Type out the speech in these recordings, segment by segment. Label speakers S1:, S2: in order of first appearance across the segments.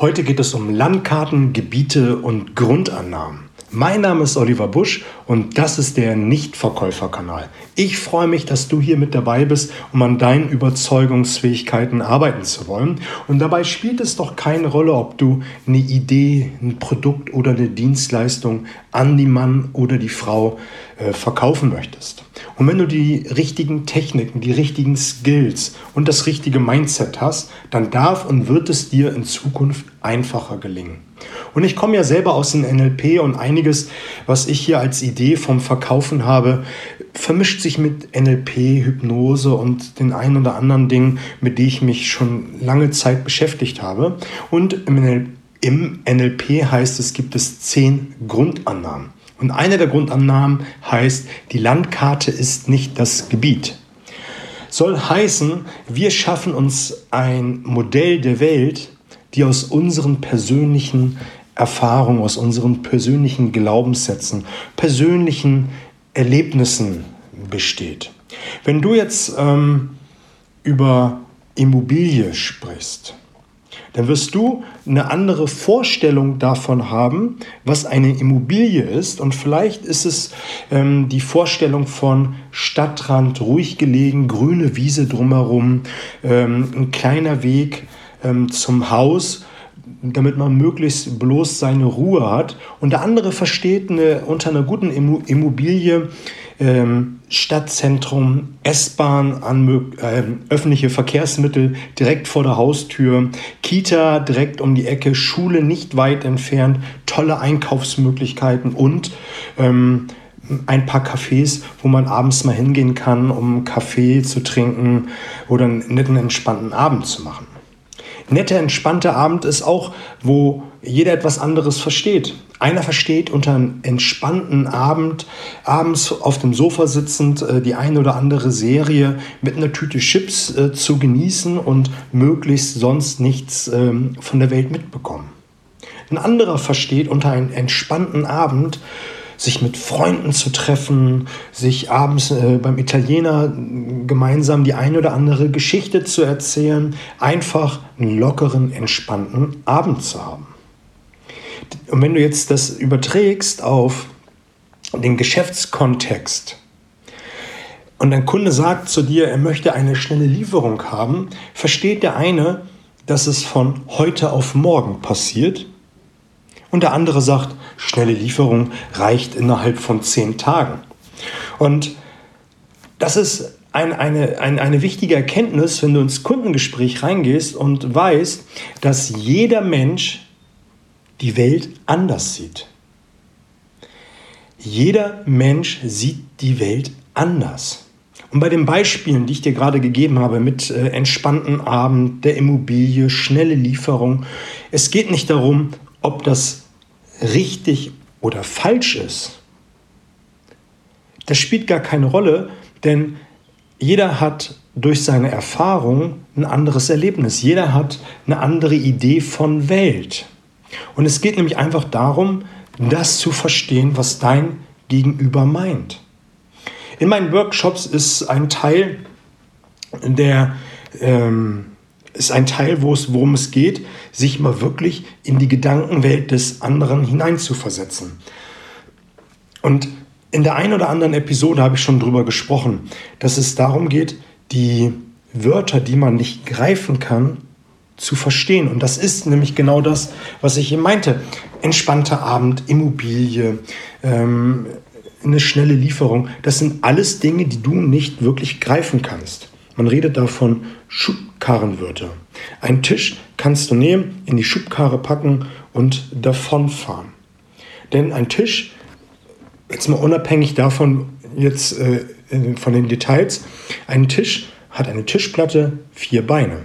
S1: Heute geht es um Landkarten, Gebiete und Grundannahmen. Mein Name ist Oliver Busch und das ist der Nichtverkäuferkanal. Ich freue mich, dass du hier mit dabei bist, um an deinen Überzeugungsfähigkeiten arbeiten zu wollen. Und dabei spielt es doch keine Rolle, ob du eine Idee, ein Produkt oder eine Dienstleistung an die Mann oder die Frau äh, verkaufen möchtest. Und wenn du die richtigen Techniken, die richtigen Skills und das richtige Mindset hast, dann darf und wird es dir in Zukunft einfacher gelingen. Und ich komme ja selber aus dem NLP und einiges, was ich hier als Idee vom Verkaufen habe, vermischt sich mit NLP, Hypnose und den ein oder anderen Dingen, mit denen ich mich schon lange Zeit beschäftigt habe. Und im NLP heißt es, gibt es zehn Grundannahmen. Und eine der Grundannahmen heißt, die Landkarte ist nicht das Gebiet. Soll heißen, wir schaffen uns ein Modell der Welt, die aus unseren persönlichen Erfahrungen, aus unseren persönlichen Glaubenssätzen, persönlichen Erlebnissen besteht. Wenn du jetzt ähm, über Immobilie sprichst, dann wirst du eine andere Vorstellung davon haben, was eine Immobilie ist. Und vielleicht ist es ähm, die Vorstellung von Stadtrand, ruhig gelegen, grüne Wiese drumherum, ähm, ein kleiner Weg ähm, zum Haus damit man möglichst bloß seine Ruhe hat. Und der andere versteht eine, unter einer guten Immobilie ähm, Stadtzentrum, S-Bahn, äh, öffentliche Verkehrsmittel direkt vor der Haustür, Kita direkt um die Ecke, Schule nicht weit entfernt, tolle Einkaufsmöglichkeiten und ähm, ein paar Cafés, wo man abends mal hingehen kann, um Kaffee zu trinken oder einen netten, entspannten Abend zu machen netter, entspannter Abend ist auch, wo jeder etwas anderes versteht. Einer versteht unter einem entspannten Abend, abends auf dem Sofa sitzend, äh, die eine oder andere Serie mit einer Tüte Chips äh, zu genießen und möglichst sonst nichts ähm, von der Welt mitbekommen. Ein anderer versteht unter einem entspannten Abend, sich mit Freunden zu treffen, sich abends äh, beim Italiener gemeinsam die eine oder andere Geschichte zu erzählen, einfach einen lockeren, entspannten Abend zu haben. Und wenn du jetzt das überträgst auf den Geschäftskontext, und ein Kunde sagt zu dir, er möchte eine schnelle Lieferung haben, versteht der eine, dass es von heute auf morgen passiert und der andere sagt, schnelle Lieferung reicht innerhalb von zehn Tagen. Und das ist ein, eine, ein, eine wichtige Erkenntnis, wenn du ins Kundengespräch reingehst und weißt, dass jeder Mensch die Welt anders sieht. Jeder Mensch sieht die Welt anders. Und bei den Beispielen, die ich dir gerade gegeben habe, mit äh, entspannten Abend, der Immobilie, schnelle Lieferung, es geht nicht darum, ob das richtig oder falsch ist, das spielt gar keine Rolle, denn jeder hat durch seine Erfahrung ein anderes Erlebnis. Jeder hat eine andere Idee von Welt. Und es geht nämlich einfach darum, das zu verstehen, was dein Gegenüber meint. In meinen Workshops ist ein Teil der ähm, ist ein Teil, wo es, worum es geht, sich mal wirklich in die Gedankenwelt des anderen hineinzuversetzen. Und in der einen oder anderen Episode habe ich schon darüber gesprochen, dass es darum geht, die Wörter, die man nicht greifen kann, zu verstehen. Und das ist nämlich genau das, was ich eben meinte. Entspannter Abend, Immobilie, ähm, eine schnelle Lieferung. Das sind alles Dinge, die du nicht wirklich greifen kannst. Man redet davon Schubkarrenwörter. Ein Tisch kannst du nehmen, in die Schubkarre packen und davonfahren. Denn ein Tisch, jetzt mal unabhängig davon, jetzt äh, von den Details, ein Tisch hat eine Tischplatte, vier Beine.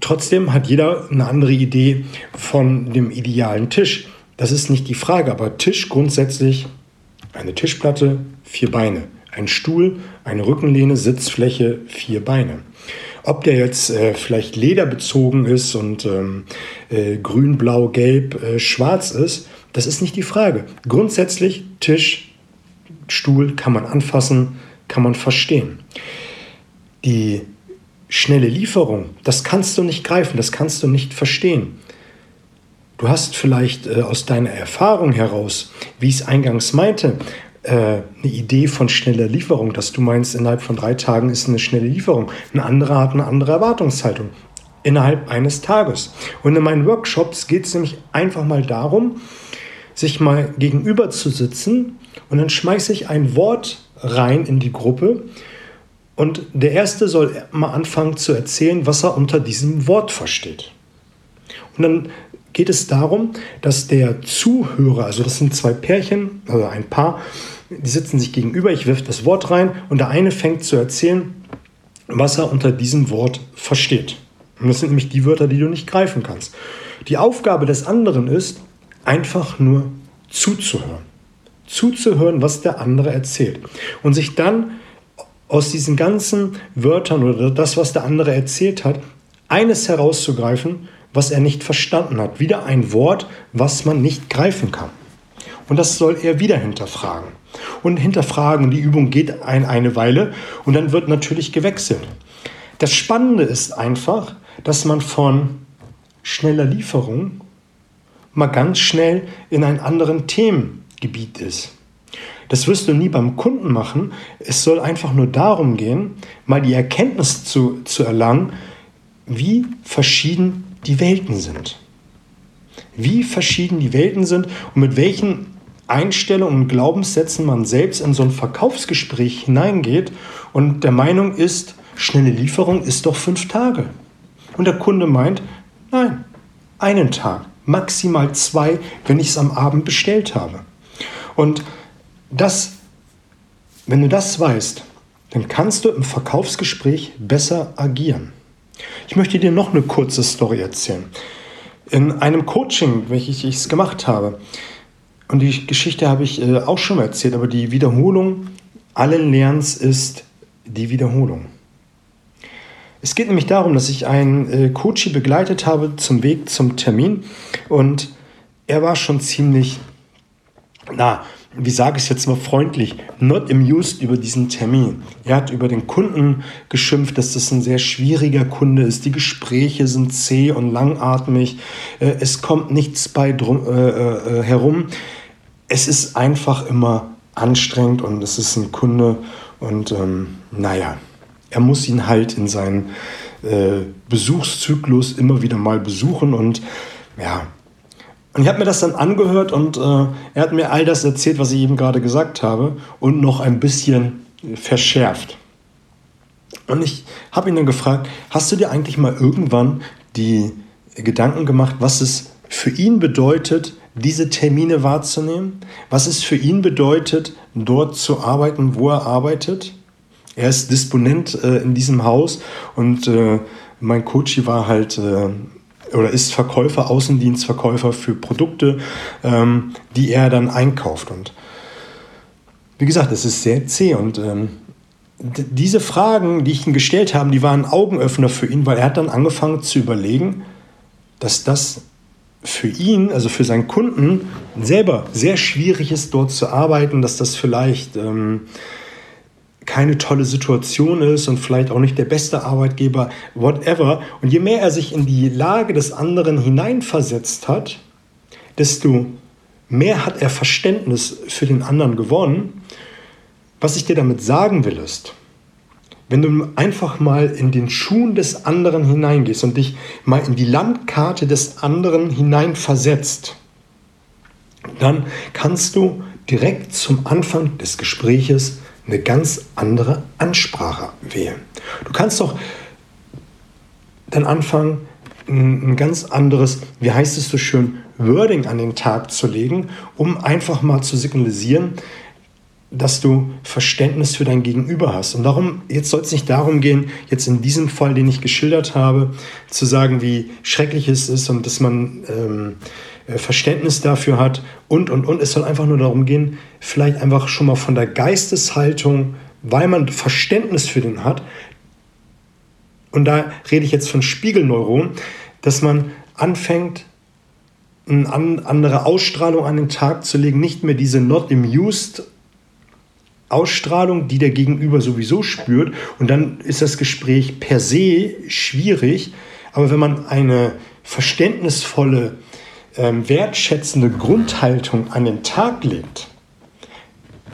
S1: Trotzdem hat jeder eine andere Idee von dem idealen Tisch. Das ist nicht die Frage, aber Tisch grundsätzlich eine Tischplatte, vier Beine. Ein Stuhl, eine Rückenlehne, Sitzfläche, vier Beine. Ob der jetzt äh, vielleicht lederbezogen ist und ähm, äh, grün, blau, gelb, äh, schwarz ist, das ist nicht die Frage. Grundsätzlich Tisch, Stuhl kann man anfassen, kann man verstehen. Die schnelle Lieferung, das kannst du nicht greifen, das kannst du nicht verstehen. Du hast vielleicht äh, aus deiner Erfahrung heraus, wie ich es eingangs meinte, eine Idee von schneller Lieferung, dass du meinst, innerhalb von drei Tagen ist eine schnelle Lieferung. Ein anderer hat eine andere Erwartungshaltung innerhalb eines Tages. Und in meinen Workshops geht es nämlich einfach mal darum, sich mal gegenüber zu sitzen und dann schmeiße ich ein Wort rein in die Gruppe und der Erste soll mal anfangen zu erzählen, was er unter diesem Wort versteht. Und dann geht es darum, dass der Zuhörer, also das sind zwei Pärchen, also ein Paar, die sitzen sich gegenüber, ich wirf das Wort rein und der eine fängt zu erzählen, was er unter diesem Wort versteht. Und das sind nämlich die Wörter, die du nicht greifen kannst. Die Aufgabe des anderen ist, einfach nur zuzuhören. Zuzuhören, was der andere erzählt. Und sich dann aus diesen ganzen Wörtern oder das, was der andere erzählt hat, eines herauszugreifen, was er nicht verstanden hat. Wieder ein Wort, was man nicht greifen kann. Und das soll er wieder hinterfragen. Und hinterfragen, die Übung geht ein, eine Weile und dann wird natürlich gewechselt. Das Spannende ist einfach, dass man von schneller Lieferung mal ganz schnell in einen anderen Themengebiet ist. Das wirst du nie beim Kunden machen. Es soll einfach nur darum gehen, mal die Erkenntnis zu, zu erlangen, wie verschieden die Welten sind. Wie verschieden die Welten sind und mit welchen Einstellungen und Glaubenssätzen man selbst in so ein Verkaufsgespräch hineingeht und der Meinung ist, schnelle Lieferung ist doch fünf Tage. Und der Kunde meint, nein, einen Tag, maximal zwei, wenn ich es am Abend bestellt habe. Und das, wenn du das weißt, dann kannst du im Verkaufsgespräch besser agieren. Ich möchte dir noch eine kurze Story erzählen. In einem Coaching, welches ich gemacht habe, und die Geschichte habe ich äh, auch schon mal erzählt, aber die Wiederholung allen Lernens ist die Wiederholung. Es geht nämlich darum, dass ich einen äh, Coach begleitet habe zum Weg zum Termin und er war schon ziemlich, na, wie sage ich es jetzt mal freundlich, not amused über diesen Termin. Er hat über den Kunden geschimpft, dass das ein sehr schwieriger Kunde ist. Die Gespräche sind zäh und langatmig. Äh, es kommt nichts bei drum, äh, äh, herum. Es ist einfach immer anstrengend und es ist ein Kunde und ähm, naja, er muss ihn halt in seinen äh, Besuchszyklus immer wieder mal besuchen und ja, und ich habe mir das dann angehört und äh, er hat mir all das erzählt, was ich eben gerade gesagt habe und noch ein bisschen verschärft. Und ich habe ihn dann gefragt, hast du dir eigentlich mal irgendwann die Gedanken gemacht, was es für ihn bedeutet, diese Termine wahrzunehmen? Was es für ihn bedeutet, dort zu arbeiten, wo er arbeitet? Er ist Disponent äh, in diesem Haus und äh, mein Coach war halt äh, oder ist Verkäufer, Außendienstverkäufer für Produkte, ähm, die er dann einkauft. Und wie gesagt, es ist sehr zäh und ähm, diese Fragen, die ich ihm gestellt habe, die waren Augenöffner für ihn, weil er hat dann angefangen zu überlegen, dass das für ihn, also für seinen Kunden, selber sehr schwierig ist, dort zu arbeiten, dass das vielleicht ähm, keine tolle Situation ist und vielleicht auch nicht der beste Arbeitgeber, whatever. Und je mehr er sich in die Lage des anderen hineinversetzt hat, desto mehr hat er Verständnis für den anderen gewonnen. Was ich dir damit sagen will ist, wenn du einfach mal in den Schuhen des anderen hineingehst und dich mal in die Landkarte des anderen hineinversetzt, dann kannst du direkt zum Anfang des Gespräches eine ganz andere Ansprache wählen. Du kannst doch dann anfangen, ein ganz anderes, wie heißt es so schön, Wording an den Tag zu legen, um einfach mal zu signalisieren, dass du Verständnis für dein Gegenüber hast. Und darum, jetzt soll es nicht darum gehen, jetzt in diesem Fall, den ich geschildert habe, zu sagen, wie schrecklich es ist und dass man ähm, äh, Verständnis dafür hat und, und, und. Es soll einfach nur darum gehen, vielleicht einfach schon mal von der Geisteshaltung, weil man Verständnis für den hat, und da rede ich jetzt von Spiegelneuronen, dass man anfängt, eine andere Ausstrahlung an den Tag zu legen, nicht mehr diese not amused Ausstrahlung, die der Gegenüber sowieso spürt. Und dann ist das Gespräch per se schwierig. Aber wenn man eine verständnisvolle ähm, wertschätzende Grundhaltung an den Tag legt,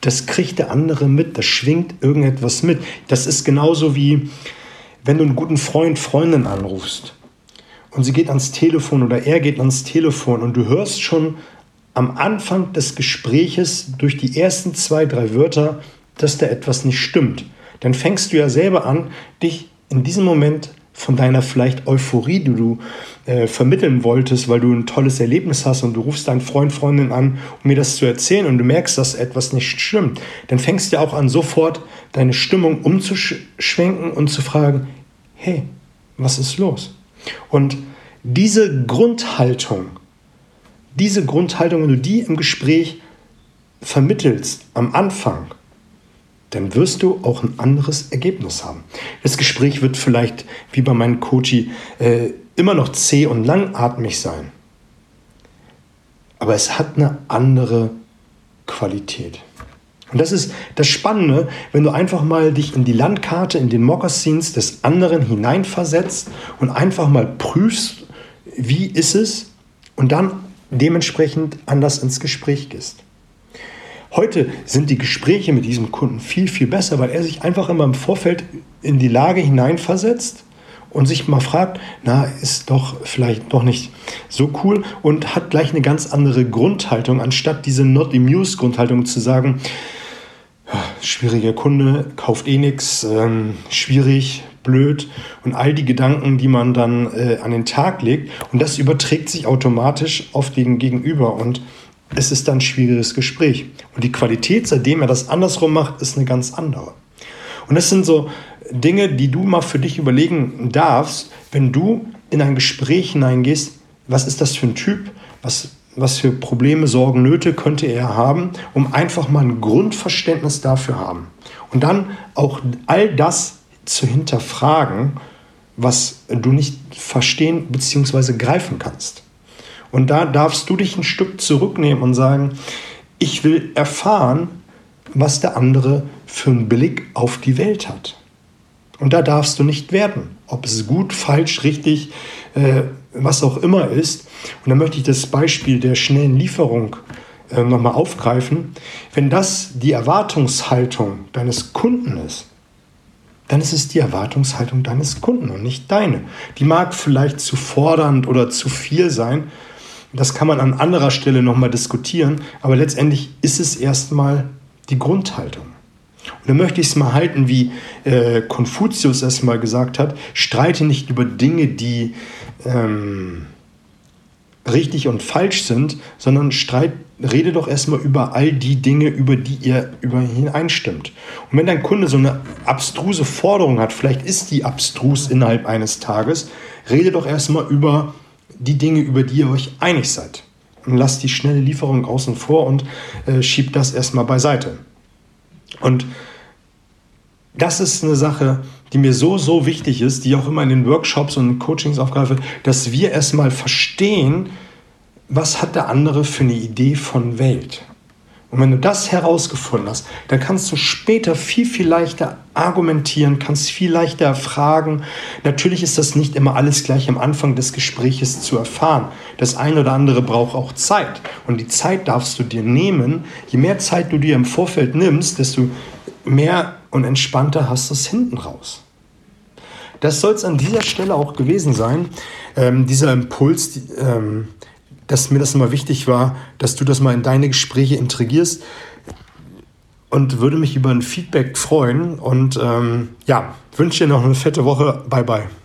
S1: das kriegt der andere mit, das schwingt irgendetwas mit. Das ist genauso wie, wenn du einen guten Freund, Freundin anrufst und sie geht ans Telefon oder er geht ans Telefon und du hörst schon am Anfang des Gespräches durch die ersten zwei, drei Wörter, dass da etwas nicht stimmt. Dann fängst du ja selber an, dich in diesem Moment von deiner vielleicht Euphorie, die du äh, vermitteln wolltest, weil du ein tolles Erlebnis hast und du rufst deinen Freund, Freundin an, um mir das zu erzählen und du merkst, dass etwas nicht stimmt, dann fängst du ja auch an, sofort deine Stimmung umzuschwenken und zu fragen, hey, was ist los? Und diese Grundhaltung, diese Grundhaltung, wenn du die im Gespräch vermittelst am Anfang, dann wirst du auch ein anderes Ergebnis haben. Das Gespräch wird vielleicht, wie bei meinem Coachie, äh, immer noch zäh und langatmig sein. Aber es hat eine andere Qualität. Und das ist das Spannende, wenn du einfach mal dich in die Landkarte, in den Mokassins des anderen hineinversetzt und einfach mal prüfst, wie ist es und dann dementsprechend anders ins Gespräch gehst. Heute sind die Gespräche mit diesem Kunden viel, viel besser, weil er sich einfach immer im Vorfeld in die Lage hineinversetzt und sich mal fragt, na, ist doch vielleicht doch nicht so cool und hat gleich eine ganz andere Grundhaltung, anstatt diese Not Amused Grundhaltung zu sagen, schwieriger Kunde, kauft eh nichts, ähm, schwierig, blöd und all die Gedanken, die man dann äh, an den Tag legt. Und das überträgt sich automatisch auf den Gegenüber und es ist dann ein schwieriges Gespräch. Und die Qualität, seitdem er das andersrum macht, ist eine ganz andere. Und das sind so Dinge, die du mal für dich überlegen darfst, wenn du in ein Gespräch hineingehst, was ist das für ein Typ, was, was für Probleme, Sorgen, Nöte könnte er haben, um einfach mal ein Grundverständnis dafür haben. Und dann auch all das zu hinterfragen, was du nicht verstehen bzw. greifen kannst. Und da darfst du dich ein Stück zurücknehmen und sagen, ich will erfahren, was der andere für einen Blick auf die Welt hat. Und da darfst du nicht werten, ob es gut, falsch, richtig, äh, was auch immer ist. Und da möchte ich das Beispiel der schnellen Lieferung äh, nochmal aufgreifen. Wenn das die Erwartungshaltung deines Kunden ist, dann ist es die Erwartungshaltung deines Kunden und nicht deine. Die mag vielleicht zu fordernd oder zu viel sein. Das kann man an anderer Stelle nochmal diskutieren, aber letztendlich ist es erstmal die Grundhaltung. Und dann möchte ich es mal halten, wie äh, Konfuzius es mal gesagt hat, streite nicht über Dinge, die ähm, richtig und falsch sind, sondern streit, rede doch erstmal über all die Dinge, über die ihr übereinstimmt. Und wenn dein Kunde so eine abstruse Forderung hat, vielleicht ist die abstrus innerhalb eines Tages, rede doch erstmal über die Dinge, über die ihr euch einig seid. Und lasst die schnelle Lieferung außen vor und äh, schiebt das erstmal beiseite. Und das ist eine Sache, die mir so, so wichtig ist, die auch immer in den Workshops und Coachings aufgreife, dass wir erstmal verstehen, was hat der andere für eine Idee von Welt. Und wenn du das herausgefunden hast, dann kannst du später viel, viel leichter argumentieren, kannst viel leichter fragen. Natürlich ist das nicht immer alles gleich am Anfang des Gespräches zu erfahren. Das eine oder andere braucht auch Zeit. Und die Zeit darfst du dir nehmen. Je mehr Zeit du dir im Vorfeld nimmst, desto mehr und entspannter hast du es hinten raus. Das soll es an dieser Stelle auch gewesen sein. Ähm, dieser Impuls, die, ähm, dass mir das immer wichtig war, dass du das mal in deine Gespräche integrierst und würde mich über ein Feedback freuen. Und ähm, ja, wünsche dir noch eine fette Woche. Bye bye.